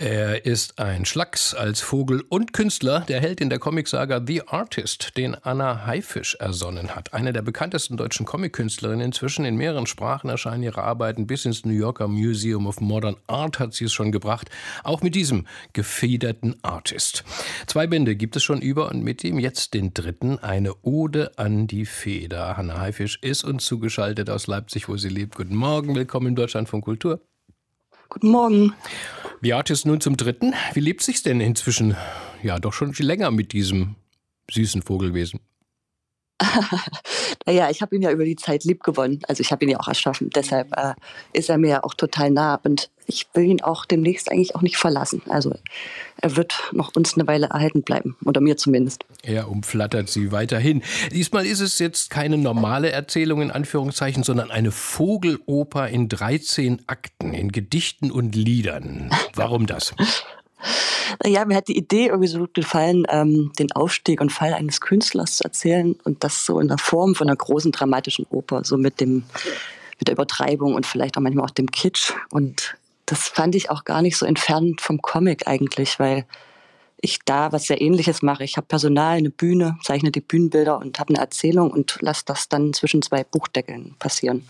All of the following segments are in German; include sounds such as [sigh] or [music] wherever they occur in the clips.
er ist ein Schlacks als Vogel und Künstler, der Held in der Comicsaga The Artist, den Anna Haifisch ersonnen hat. Eine der bekanntesten deutschen Comickünstlerinnen. Inzwischen in mehreren Sprachen erscheinen ihre Arbeiten. Bis ins New Yorker Museum of Modern Art hat sie es schon gebracht. Auch mit diesem gefederten Artist. Zwei Bände gibt es schon über und mit ihm jetzt den dritten, eine Ode an die Feder. Anna Haifisch ist uns zugeschaltet aus Leipzig, wo sie lebt. Guten Morgen, willkommen in Deutschland von Kultur. Guten Morgen. Beatrice nun zum dritten. Wie lebt sich's denn inzwischen? Ja, doch schon länger mit diesem süßen Vogelwesen. [laughs] naja, ich habe ihn ja über die Zeit lieb gewonnen. Also ich habe ihn ja auch erschaffen. Deshalb äh, ist er mir ja auch total nah. Und ich will ihn auch demnächst eigentlich auch nicht verlassen. Also er wird noch uns eine Weile erhalten bleiben. Oder mir zumindest. Er umflattert sie weiterhin. Diesmal ist es jetzt keine normale Erzählung in Anführungszeichen, sondern eine Vogeloper in 13 Akten, in Gedichten und Liedern. Warum das? Ja, mir hat die Idee irgendwie so gut gefallen, ähm, den Aufstieg und Fall eines Künstlers zu erzählen und das so in der Form von einer großen dramatischen Oper, so mit dem mit der Übertreibung und vielleicht auch manchmal auch dem Kitsch. Und das fand ich auch gar nicht so entfernt vom Comic eigentlich, weil ich da was sehr ähnliches mache. Ich habe Personal, eine Bühne, zeichne die Bühnenbilder und habe eine Erzählung und lasse das dann zwischen zwei Buchdeckeln passieren.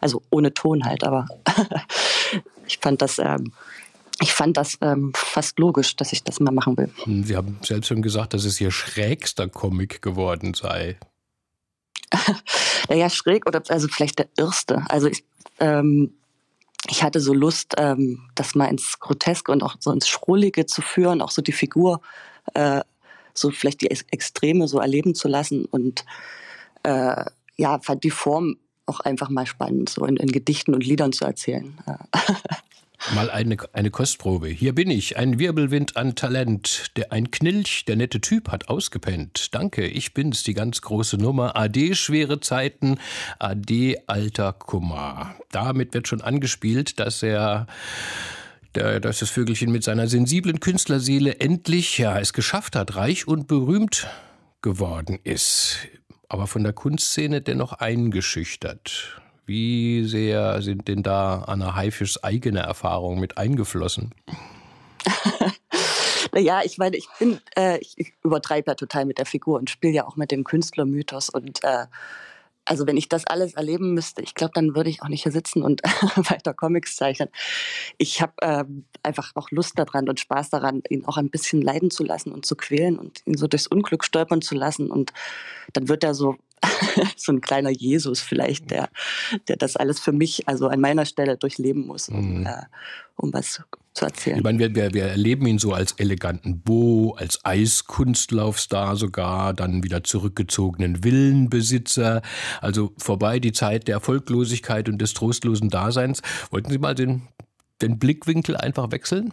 Also ohne Ton halt, aber [laughs] ich fand das ähm, ich fand das ähm, fast logisch, dass ich das mal machen will. Hm, Sie haben selbst schon gesagt, dass es Ihr schrägster Comic geworden sei. [laughs] naja, schräg oder also vielleicht der erste. Also ich, ähm, ich hatte so Lust, ähm, das mal ins Groteske und auch so ins Schrullige zu führen, auch so die Figur, äh, so vielleicht die Extreme so erleben zu lassen und äh, ja, fand die Form auch einfach mal spannend, so in, in Gedichten und Liedern zu erzählen. [laughs] Mal eine, eine Kostprobe. Hier bin ich, ein Wirbelwind an Talent. Der, ein Knilch, der nette Typ hat ausgepennt. Danke, ich bin's, die ganz große Nummer. Ade, schwere Zeiten. Ade, alter Kummer. Damit wird schon angespielt, dass er dass das Vögelchen mit seiner sensiblen Künstlerseele endlich ja, es geschafft hat, reich und berühmt geworden ist. Aber von der Kunstszene dennoch eingeschüchtert. Wie sehr sind denn da Anna Haifischs eigene Erfahrungen mit eingeflossen? [laughs] naja, ich meine, ich bin, äh, ich, ich übertreibe ja total mit der Figur und spiele ja auch mit dem Künstlermythos und äh, also wenn ich das alles erleben müsste, ich glaube, dann würde ich auch nicht hier sitzen und [laughs] weiter Comics zeichnen. Ich habe äh, einfach auch Lust daran und Spaß daran, ihn auch ein bisschen leiden zu lassen und zu quälen und ihn so durchs Unglück stolpern zu lassen. Und dann wird er so [laughs] so ein kleiner Jesus vielleicht, der, der das alles für mich, also an meiner Stelle durchleben muss, um, mhm. äh, um was zu erzählen. Ich meine, wir, wir, wir erleben ihn so als eleganten Bo, als Eiskunstlaufstar sogar, dann wieder zurückgezogenen Villenbesitzer. Also vorbei die Zeit der Erfolglosigkeit und des trostlosen Daseins. Wollten Sie mal den, den Blickwinkel einfach wechseln?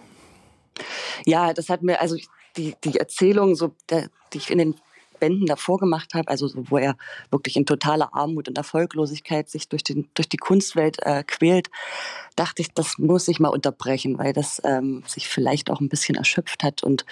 Ja, das hat mir, also die, die Erzählung, so, der, die ich in den Bänden davor gemacht habe, also so, wo er wirklich in totaler Armut und Erfolglosigkeit sich durch, den, durch die Kunstwelt äh, quält, dachte ich, das muss ich mal unterbrechen, weil das ähm, sich vielleicht auch ein bisschen erschöpft hat. Und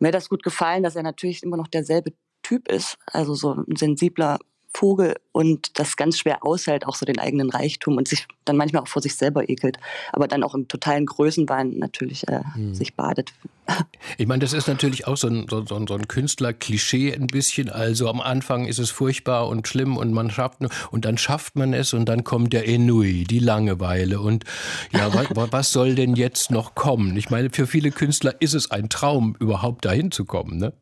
mir hat das gut gefallen, dass er natürlich immer noch derselbe Typ ist, also so ein sensibler Vogel und das ganz schwer aushält, auch so den eigenen Reichtum und sich dann manchmal auch vor sich selber ekelt, aber dann auch im totalen Größenwahn natürlich äh, hm. sich badet. [laughs] Ich meine, das ist natürlich auch so ein, so, so, ein Künstler-Klischee ein bisschen. Also am Anfang ist es furchtbar und schlimm und man schafft und dann schafft man es und dann kommt der Enui, die Langeweile und ja, was, was soll denn jetzt noch kommen? Ich meine, für viele Künstler ist es ein Traum, überhaupt dahin zu kommen, ne?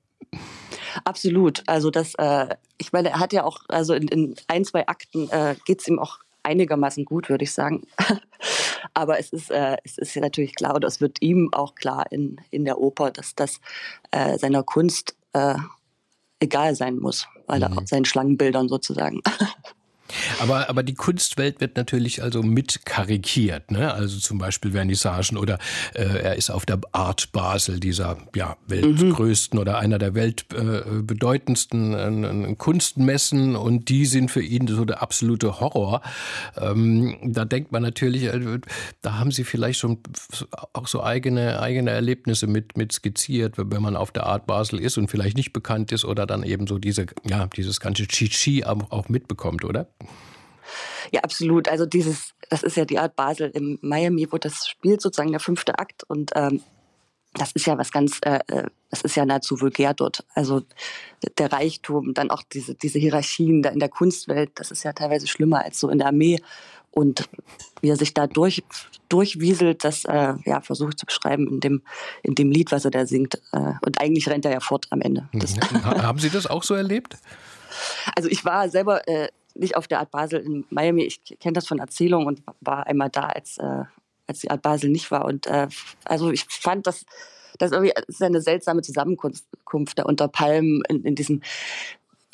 Absolut. Also das, äh, ich meine, er hat ja auch, also in, in ein, zwei Akten äh, geht es ihm auch einigermaßen gut, würde ich sagen. [laughs] Aber es ist, äh, es ist ja natürlich klar, oder es wird ihm auch klar in, in der Oper, dass das äh, seiner Kunst äh, egal sein muss, weil mhm. er seinen Schlangenbildern sozusagen. [laughs] Aber, aber die Kunstwelt wird natürlich also mit karikiert, ne? Also zum Beispiel Vernissagen oder äh, er ist auf der Art Basel, dieser ja, weltgrößten mhm. oder einer der weltbedeutendsten äh, äh, Kunstmessen und die sind für ihn so der absolute Horror. Ähm, da denkt man natürlich, äh, da haben sie vielleicht schon auch so eigene, eigene Erlebnisse mit, mit skizziert, wenn man auf der Art Basel ist und vielleicht nicht bekannt ist oder dann eben so diese, ja, dieses ganze Chichi auch mitbekommt, oder? Ja, absolut. Also dieses, das ist ja die Art Basel im Miami, wo das spielt sozusagen der fünfte Akt und ähm, das ist ja was ganz, äh, äh, das ist ja nahezu vulgär dort. Also der Reichtum, dann auch diese, diese Hierarchien da in der Kunstwelt, das ist ja teilweise schlimmer als so in der Armee. Und wie er sich da durch, durchwieselt, das äh, ja, versuche ich zu beschreiben in dem, in dem Lied, was er da singt. Äh, und eigentlich rennt er ja fort am Ende. Das Haben Sie das auch so erlebt? Also ich war selber äh, nicht auf der Art Basel in Miami. Ich kenne das von Erzählungen und war einmal da, als, äh, als die Art Basel nicht war. Und äh, also ich fand das, das irgendwie ist eine seltsame Zusammenkunft da unter Palmen in, in diesem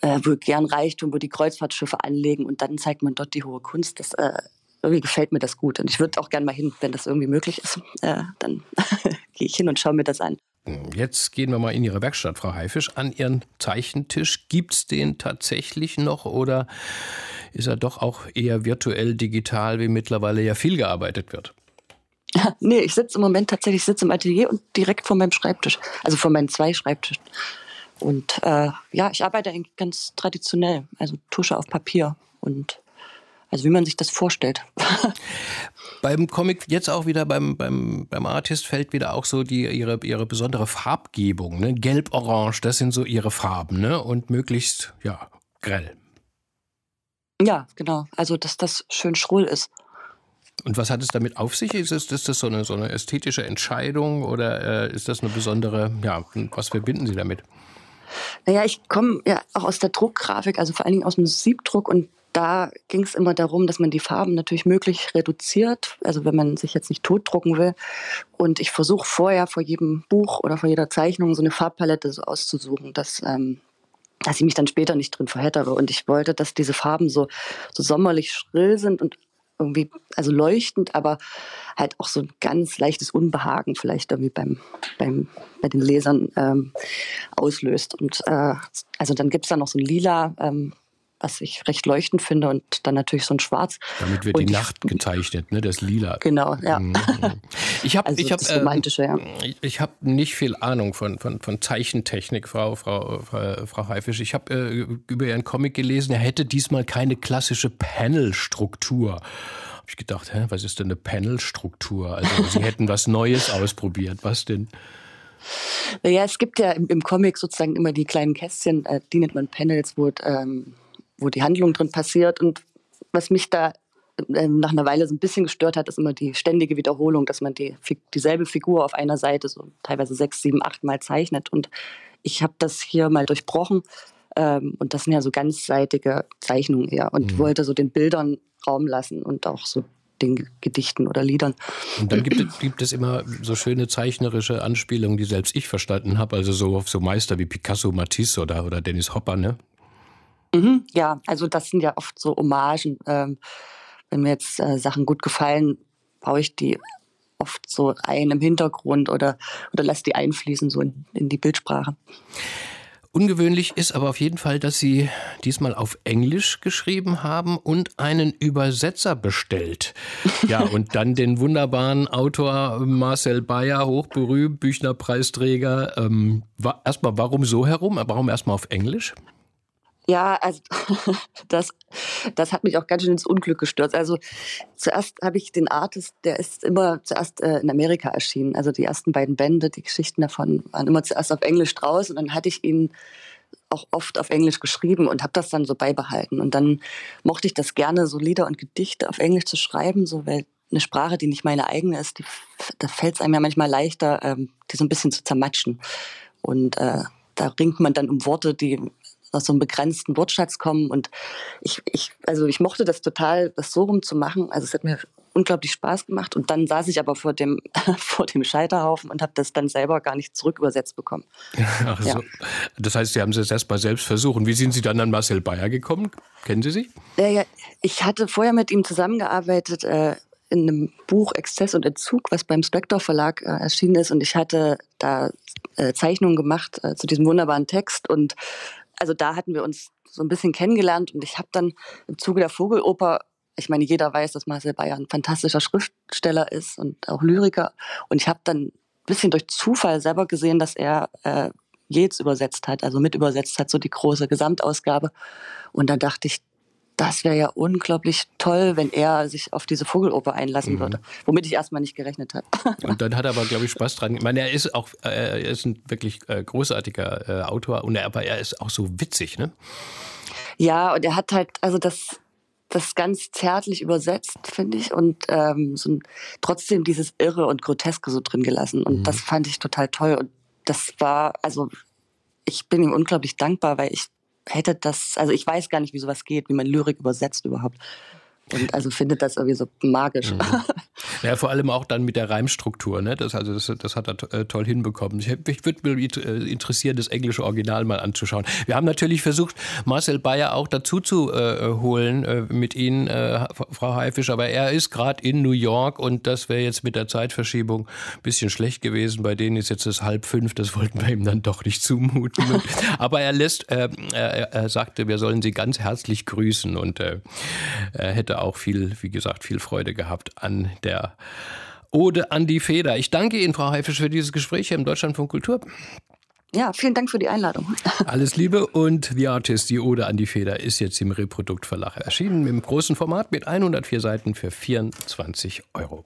äh, vulgären Reichtum, wo die Kreuzfahrtschiffe anlegen und dann zeigt man dort die hohe Kunst. Das äh, irgendwie gefällt mir das gut und ich würde auch gerne mal hin, wenn das irgendwie möglich ist. Äh, dann [laughs] gehe ich hin und schaue mir das an. Jetzt gehen wir mal in Ihre Werkstatt, Frau Haifisch, an Ihren Zeichentisch. Gibt es den tatsächlich noch oder ist er doch auch eher virtuell digital, wie mittlerweile ja viel gearbeitet wird? [laughs] nee, ich sitze im Moment tatsächlich sitze im Atelier und direkt vor meinem Schreibtisch, also vor meinen zwei Schreibtischen. Und äh, ja, ich arbeite eigentlich ganz traditionell, also Tusche auf Papier und also wie man sich das vorstellt. [laughs] beim Comic jetzt auch wieder beim, beim, beim Artist fällt wieder auch so die, ihre, ihre besondere Farbgebung. Ne? Gelb-Orange, das sind so ihre Farben ne? und möglichst ja, grell. Ja, genau. Also, dass das schön schrull ist. Und was hat es damit auf sich? Ist, es, ist das so eine, so eine ästhetische Entscheidung oder äh, ist das eine besondere, ja, was verbinden Sie damit? Naja, ich komme ja auch aus der Druckgrafik, also vor allen Dingen aus dem Siebdruck und da ging es immer darum, dass man die Farben natürlich möglich reduziert, also wenn man sich jetzt nicht totdrucken will. Und ich versuche vorher vor jedem Buch oder vor jeder Zeichnung so eine Farbpalette so auszusuchen, dass, ähm, dass ich mich dann später nicht drin verhättere. Und ich wollte, dass diese Farben so, so sommerlich schrill sind und irgendwie, also leuchtend, aber halt auch so ein ganz leichtes Unbehagen vielleicht irgendwie beim, beim, bei den Lesern ähm, auslöst. Und äh, also dann gibt es da noch so ein Lila, ähm, was ich recht leuchtend finde und dann natürlich so ein Schwarz. Damit wird und die Nacht gezeichnet, ne? Das Lila. Genau, ja. Mhm. Ich habe, also ich habe, äh, ja. ich habe nicht viel Ahnung von, von, von Zeichentechnik, Frau, Frau, Frau, Frau Haifisch. Ich habe äh, über Ihren Comic gelesen, er hätte diesmal keine klassische Panelstruktur. Habe ich gedacht, hä, was ist denn eine Panelstruktur? Also [laughs] Sie hätten was Neues ausprobiert. Was denn? Naja, es gibt ja im, im Comic sozusagen immer die kleinen Kästchen, äh, die nennt man Panels, wo ähm, wo die Handlung drin passiert. Und was mich da äh, nach einer Weile so ein bisschen gestört hat, ist immer die ständige Wiederholung, dass man die, dieselbe Figur auf einer Seite so teilweise sechs, sieben, acht Mal zeichnet. Und ich habe das hier mal durchbrochen. Ähm, und das sind ja so ganzseitige Zeichnungen eher. Und mhm. wollte so den Bildern Raum lassen und auch so den Gedichten oder Liedern. Und dann gibt es, gibt es immer so schöne zeichnerische Anspielungen, die selbst ich verstanden habe. Also so auf so Meister wie Picasso, Matisse oder, oder Dennis Hopper, ne? Mhm, ja, also das sind ja oft so Hommagen. Ähm, wenn mir jetzt äh, Sachen gut gefallen, baue ich die oft so ein im Hintergrund oder, oder lasse die einfließen so in, in die Bildsprache. Ungewöhnlich ist aber auf jeden Fall, dass Sie diesmal auf Englisch geschrieben haben und einen Übersetzer bestellt. Ja, [laughs] und dann den wunderbaren Autor Marcel Bayer, hochberühmt, Büchnerpreisträger. Ähm, erstmal, warum so herum? Warum erstmal auf Englisch? Ja, also [laughs] das, das hat mich auch ganz schön ins Unglück gestürzt. Also zuerst habe ich den Artist, der ist immer zuerst äh, in Amerika erschienen. Also die ersten beiden Bände, die Geschichten davon waren immer zuerst auf Englisch draus und dann hatte ich ihn auch oft auf Englisch geschrieben und habe das dann so beibehalten. Und dann mochte ich das gerne, so Lieder und Gedichte auf Englisch zu schreiben, so weil eine Sprache, die nicht meine eigene ist, die, da fällt es einem ja manchmal leichter, ähm, die so ein bisschen zu zermatschen. Und äh, da ringt man dann um Worte, die aus so einem begrenzten Wortschatz kommen. Und ich, ich, also ich mochte das total, das so rum zu machen. Also es hat mir unglaublich Spaß gemacht. Und dann saß ich aber vor dem, [laughs] vor dem Scheiterhaufen und habe das dann selber gar nicht zurückübersetzt bekommen. [laughs] Ach so. Ja. Das heißt, Sie haben es erst mal selbst versucht. Wie sind Sie dann an Marcel Bayer gekommen? Kennen Sie sich? Ja, ja. Ich hatte vorher mit ihm zusammengearbeitet. Äh, in einem Buch Exzess und Entzug, was beim Spector Verlag äh, erschienen ist. Und ich hatte da äh, Zeichnungen gemacht äh, zu diesem wunderbaren Text und also da hatten wir uns so ein bisschen kennengelernt und ich habe dann im Zuge der Vogeloper, ich meine, jeder weiß, dass Marcel Bayer ein fantastischer Schriftsteller ist und auch Lyriker. Und ich habe dann ein bisschen durch Zufall selber gesehen, dass er äh, Yates übersetzt hat, also mit übersetzt hat, so die große Gesamtausgabe. Und da dachte ich, das wäre ja unglaublich toll, wenn er sich auf diese Vogeloper einlassen mhm. würde, womit ich erstmal nicht gerechnet habe. [laughs] Und dann hat er aber, glaube ich, Spaß dran. Ich meine, er ist auch, äh, er ist ein wirklich äh, großartiger äh, Autor, und er, aber er ist auch so witzig, ne? Ja, und er hat halt, also das, das ganz zärtlich übersetzt, finde ich, und ähm, so ein, trotzdem dieses Irre und Groteske so drin gelassen. Und mhm. das fand ich total toll. Und das war, also ich bin ihm unglaublich dankbar, weil ich hätte das, also ich weiß gar nicht, wie sowas geht, wie man Lyrik übersetzt überhaupt. Und also findet das irgendwie so magisch. Mhm. Ja, vor allem auch dann mit der Reimstruktur. Ne? Das, also das, das hat er äh, toll hinbekommen. Ich, ich würde mich äh, interessieren, das englische Original mal anzuschauen. Wir haben natürlich versucht, Marcel Bayer auch dazu zu äh, holen äh, mit Ihnen, äh, Frau Haifisch, aber er ist gerade in New York und das wäre jetzt mit der Zeitverschiebung ein bisschen schlecht gewesen. Bei denen ist jetzt es halb fünf, das wollten wir ihm dann doch nicht zumuten. [laughs] aber er lässt, äh, er, er, sagte, wir sollen Sie ganz herzlich grüßen und er hätte auch viel, wie gesagt, viel Freude gehabt an der Ode an die Feder. Ich danke Ihnen, Frau Haifisch, für dieses Gespräch hier im Deutschlandfunk Kultur. Ja, vielen Dank für die Einladung. [laughs] Alles Liebe und The Artist, die Ode an die Feder, ist jetzt im Reproduktverlag erschienen, im großen Format mit 104 Seiten für 24 Euro.